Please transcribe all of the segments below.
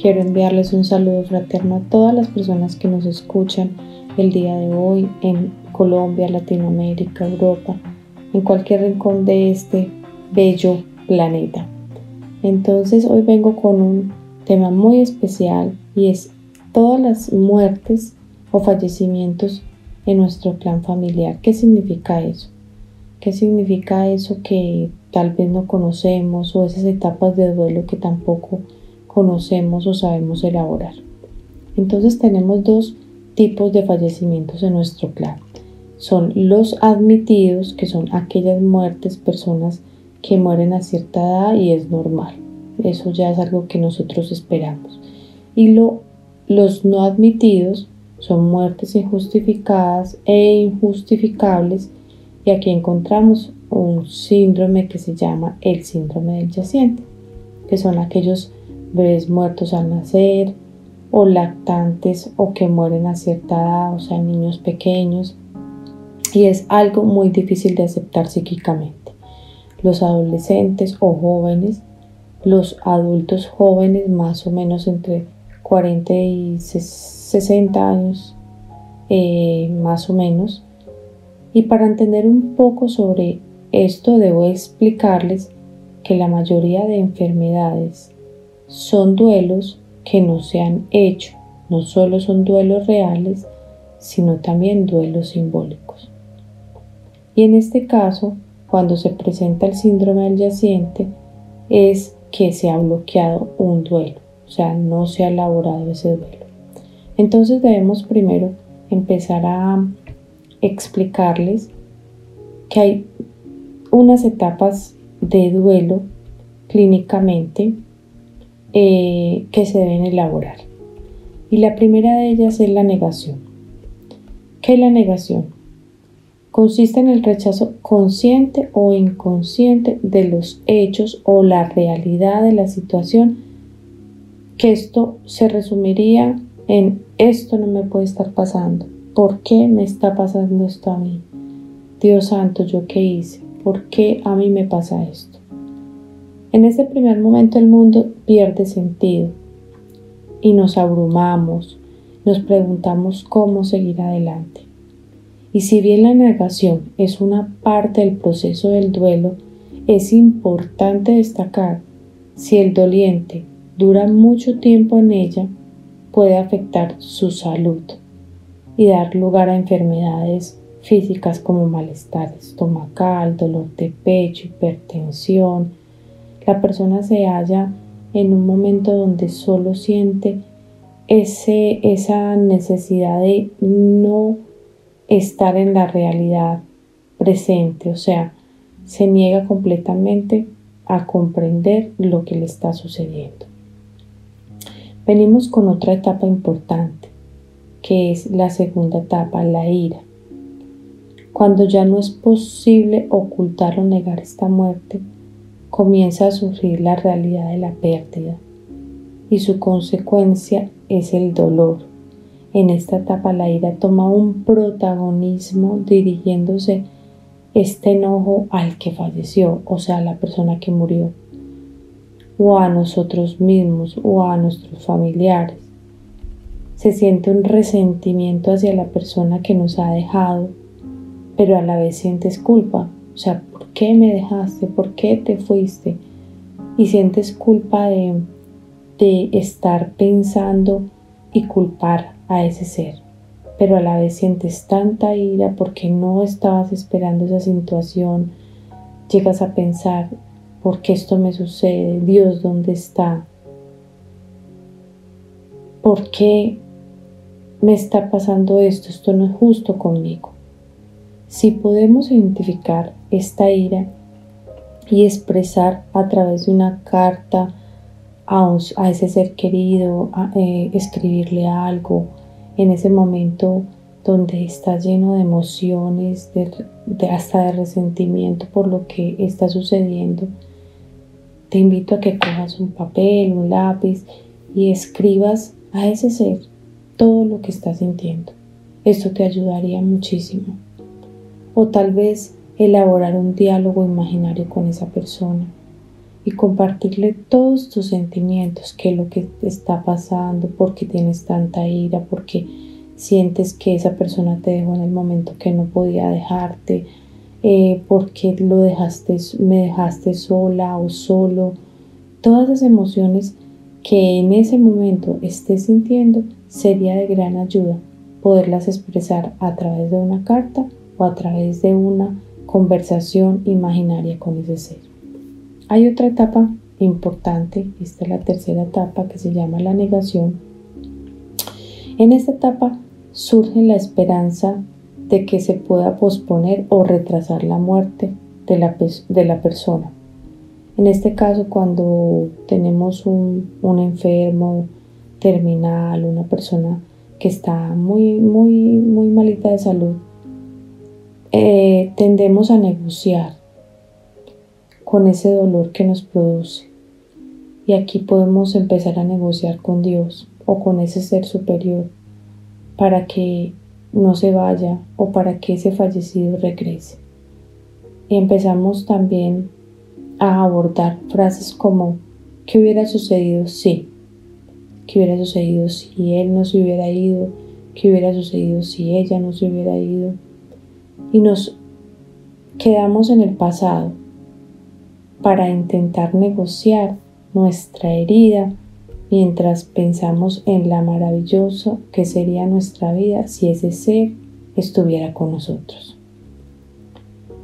Quiero enviarles un saludo fraterno a todas las personas que nos escuchan el día de hoy en Colombia, Latinoamérica, Europa, en cualquier rincón de este bello planeta. Entonces hoy vengo con un tema muy especial y es todas las muertes o fallecimientos en nuestro clan familiar. ¿Qué significa eso? ¿Qué significa eso que tal vez no conocemos o esas etapas de duelo que tampoco conocemos o sabemos elaborar? Entonces tenemos dos tipos de fallecimientos en nuestro clan. Son los admitidos, que son aquellas muertes, personas que mueren a cierta edad y es normal. Eso ya es algo que nosotros esperamos. Y lo, los no admitidos son muertes injustificadas e injustificables y aquí encontramos un síndrome que se llama el síndrome del yaciente, que son aquellos bebés muertos al nacer o lactantes o que mueren a cierta edad, o sea, niños pequeños, y es algo muy difícil de aceptar psíquicamente. Los adolescentes o jóvenes, los adultos jóvenes más o menos entre 40 y 60 años, eh, más o menos, y para entender un poco sobre esto debo explicarles que la mayoría de enfermedades son duelos que no se han hecho, no solo son duelos reales, sino también duelos simbólicos. Y en este caso, cuando se presenta el síndrome del es que se ha bloqueado un duelo, o sea, no se ha elaborado ese duelo. Entonces debemos primero empezar a explicarles que hay unas etapas de duelo clínicamente eh, que se deben elaborar. Y la primera de ellas es la negación. ¿Qué es la negación? Consiste en el rechazo consciente o inconsciente de los hechos o la realidad de la situación, que esto se resumiría en esto no me puede estar pasando, ¿Por qué me está pasando esto a mí? Dios santo, ¿yo qué hice? ¿Por qué a mí me pasa esto? En este primer momento el mundo pierde sentido y nos abrumamos, nos preguntamos cómo seguir adelante. Y si bien la negación es una parte del proceso del duelo, es importante destacar si el doliente dura mucho tiempo en ella, puede afectar su salud y dar lugar a enfermedades físicas como malestar estomacal, dolor de pecho, hipertensión. La persona se halla en un momento donde solo siente ese, esa necesidad de no estar en la realidad presente, o sea, se niega completamente a comprender lo que le está sucediendo. Venimos con otra etapa importante que es la segunda etapa, la ira. Cuando ya no es posible ocultar o negar esta muerte, comienza a sufrir la realidad de la pérdida y su consecuencia es el dolor. En esta etapa la ira toma un protagonismo dirigiéndose este enojo al que falleció, o sea, a la persona que murió, o a nosotros mismos o a nuestros familiares se siente un resentimiento hacia la persona que nos ha dejado, pero a la vez sientes culpa. O sea, ¿por qué me dejaste? ¿Por qué te fuiste? Y sientes culpa de, de estar pensando y culpar a ese ser. Pero a la vez sientes tanta ira porque no estabas esperando esa situación. Llegas a pensar, ¿por qué esto me sucede? Dios, ¿dónde está? ¿Por qué me está pasando esto, esto no es justo conmigo. Si podemos identificar esta ira y expresar a través de una carta, a, ese ser querido, eh, escribirle algo en ese momento donde estás lleno de emociones, de, hasta de resentimiento por lo que está sucediendo, te invito a que cojas un papel, un lápiz y escribas a ese ser todo lo que estás sintiendo. Esto te ayudaría muchísimo. O tal vez elaborar un diálogo imaginario con esa persona y compartirle todos tus sentimientos, qué es lo que está pasando, por qué tienes tanta ira, por qué sientes que esa persona te dejó en el momento que no podía dejarte, eh, por qué lo dejaste, me dejaste sola o solo. Todas las emociones que en ese momento estés sintiendo sería de gran ayuda poderlas expresar a través de una carta o a través de una conversación imaginaria con ese ser. Hay otra etapa importante, esta es la tercera etapa que se llama la negación. En esta etapa surge la esperanza de que se pueda posponer o retrasar la muerte de la, de la persona. En este caso, cuando tenemos un, enfermo terminal, una persona que está muy, muy, muy malita de salud, eh, tendemos a negociar con ese dolor que nos produce. Y aquí podemos empezar a negociar con Dios o con ese ser superior para que no se vaya o para que ese fallecido regrese. Y empezamos también a abordar frases como ¿qué hubiera sucedido si? ¿Qué hubiera sucedido si él no se hubiera ido? ¿Qué hubiera sucedido si ella no se hubiera ido? Y nos quedamos en el pasado para intentar negociar nuestra herida mientras pensamos en la maravilloso que sería nuestra vida si ese ser estuviera con nosotros.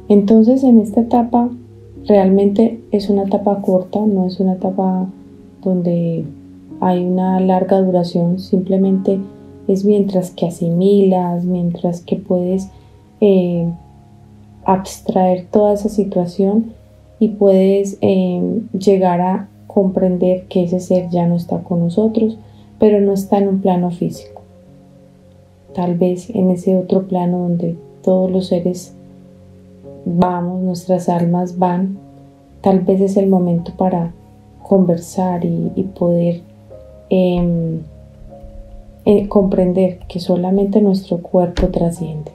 Entonces en esta etapa realmente es una etapa corta, no es una etapa donde hay una larga duración, simplemente es mientras que asimilas, mientras que puedes eh, abstraer toda esa situación y puedes em, llegar a comprender que ese ser ya no está con nosotros, pero no está en un plano físico. Tal vez en ese otro plano donde todos los seres vamos, nuestras almas van, tal vez es el momento para conversar y, poder em, eh, comprender que solamente nuestro cuerpo trasciende.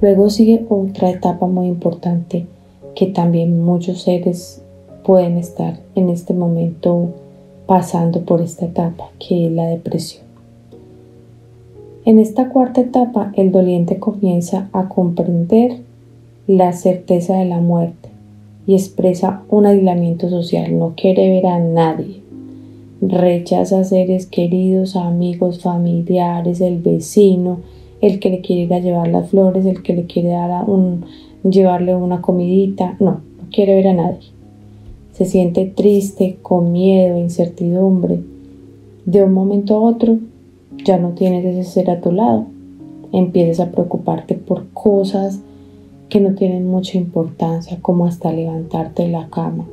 Luego sigue otra etapa muy importante que también muchos seres pueden estar en este momento pasando por esta etapa, que es la depresión. En esta cuarta etapa, el doliente comienza a comprender la certeza de la muerte y expresa un aislamiento social, no quiere ver a nadie, rechaza seres queridos, amigos, familiares, el vecino, el que le quiere ir a llevar las flores, el que le quiere dar un, llevarle una comidita, no, no quiere ver a nadie. Se siente triste, con miedo, incertidumbre. De un momento a otro ya no tienes ese ser a tu lado. Empiezas a preocuparte por cosas que no tienen mucha importancia, como hasta levantarte de la cama.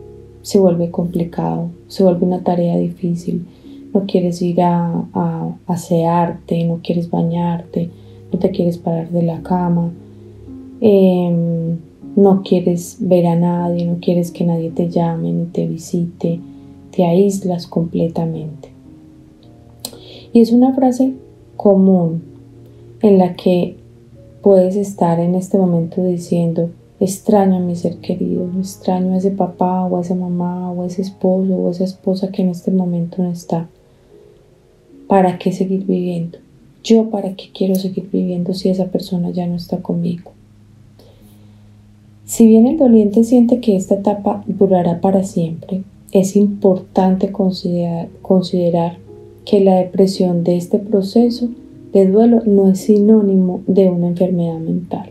Se vuelve complicado, se vuelve una tarea difícil. No quieres ir a, a asearte, no quieres bañarte, no te quieres parar de la cama Em, no quieres ver a nadie, no quieres que nadie te llame ni te visite, te aíslas completamente. Y es una frase común en la que puedes estar en este momento diciendo, extraño a mi ser querido, extraño a ese papá o a esa mamá o a ese esposo o a esa esposa que en este momento no está. ¿Para qué seguir viviendo? Yo para qué quiero seguir viviendo si esa persona ya no está conmigo. Si bien el doliente siente que esta etapa durará para siempre, es importante considerar, que la depresión de este proceso de duelo no es sinónimo de una enfermedad mental.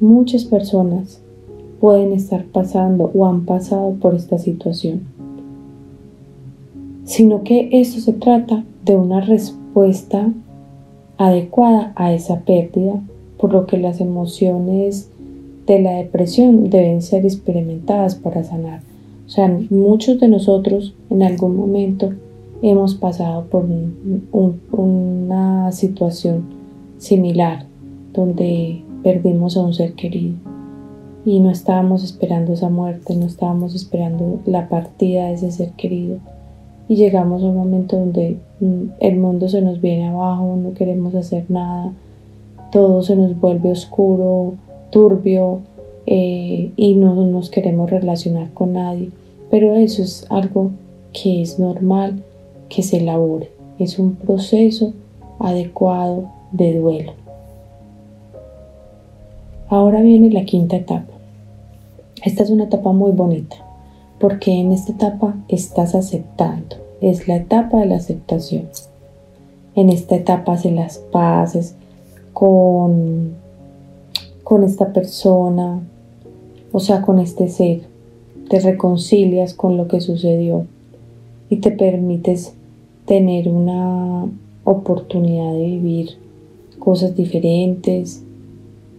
Muchas personas pueden estar pasando o han pasado por esta situación, sino que esto se trata de una respuesta adecuada a esa pérdida, por lo que las emociones de la depresión deben ser experimentadas para sanar, O sea, muchos de nosotros en algún momento hemos pasado por una situación similar donde perdimos a un ser querido y no estábamos esperando esa muerte, no estábamos esperando la partida de ese ser querido y llegamos a un momento donde mm, el mundo se nos viene abajo, no queremos hacer nada, todo se nos vuelve oscuro, turbio eh, y no nos queremos relacionar con nadie. Pero eso es algo que es normal que se elabore, es un proceso adecuado de duelo. Ahora viene la quinta etapa. Esta es una etapa muy bonita porque en esta etapa estás aceptando, es la etapa de la aceptación. En esta etapa se las paces con, con esta persona, o sea, con este ser. Te reconcilias con lo que sucedió y te permites tener una oportunidad de vivir cosas diferentes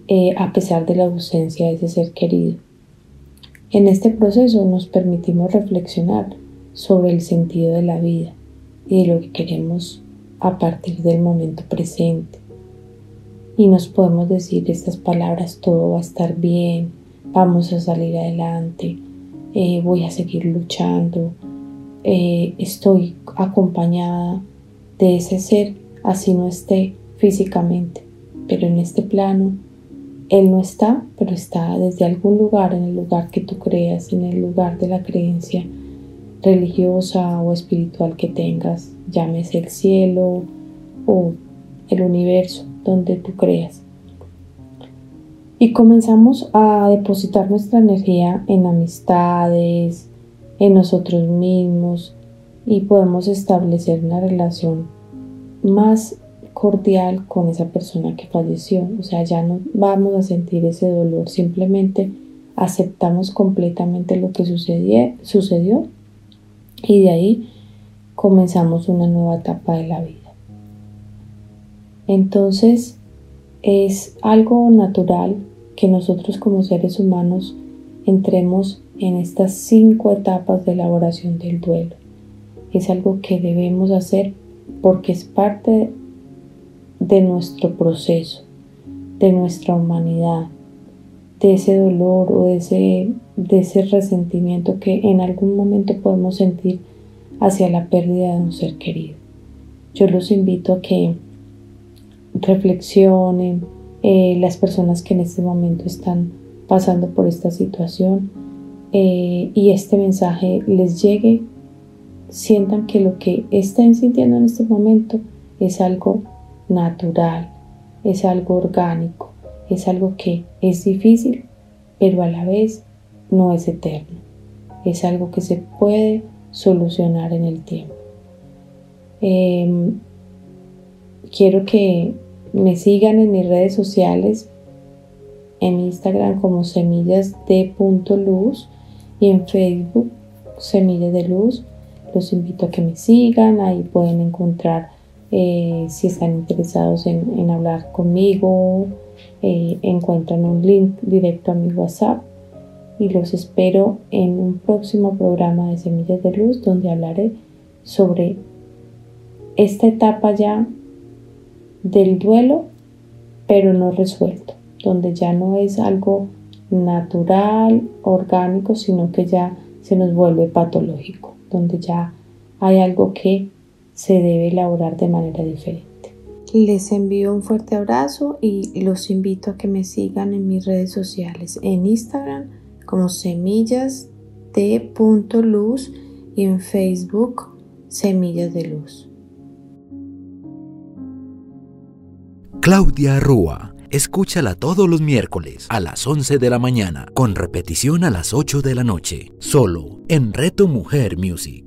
eh, a pesar de la ausencia de ese ser querido. En este proceso nos permitimos reflexionar sobre el sentido de la vida y de lo que queremos a partir del momento presente. Y nos podemos decir estas palabras, todo va a estar bien, vamos a salir adelante, eh, voy a seguir luchando, eh, estoy acompañada de ese ser, así no esté físicamente, pero en este plano él no está, pero está desde algún lugar, en el lugar que tú creas, en el lugar de la creencia religiosa o espiritual que tengas, llámese el cielo o el universo donde tú creas. Y comenzamos a depositar nuestra energía en amistades, en nosotros mismos y podemos establecer una relación más cordial con esa persona que falleció. O sea, ya no vamos a sentir ese dolor, simplemente aceptamos completamente lo que sucedió, sucedió y de ahí comenzamos una nueva etapa de la vida. Entonces, es algo natural que nosotros como seres humanos entremos en estas cinco etapas de elaboración del duelo. Es algo que debemos hacer porque es parte de nuestro proceso, de nuestra humanidad, de ese dolor o de ese, de ese resentimiento que en algún momento podemos sentir hacia la pérdida de un ser querido. Yo los invito a que reflexionen eh, las personas que en este momento están pasando por esta situación eh, y este mensaje les llegue, sientan que lo que estén sintiendo en este momento es algo natural, es algo orgánico, es algo que es difícil, pero a la vez no es eterno. Es algo que se puede solucionar en el tiempo. Em, quiero que me sigan en mis redes sociales, en Instagram como semillas de punto luz y en Facebook semillas de luz. Los invito a que me sigan, ahí pueden encontrar eh, si están interesados en, hablar conmigo, eh, encuentran un link directo a mi WhatsApp y los espero en un próximo programa de Semillas de Luz donde hablaré sobre esta etapa ya del duelo pero no resuelto, donde ya no es algo natural, orgánico, sino que ya se nos vuelve patológico, donde ya hay algo que se debe elaborar de manera diferente. Les envío un fuerte abrazo y los invito a que me sigan en mis redes sociales, en Instagram como semillas de punto luz y en Facebook semillas de luz. Claudia Rúa. Escúchala todos los miércoles a las 11 de la mañana, con repetición a las 8 de la noche, solo en Reto Mujer Music.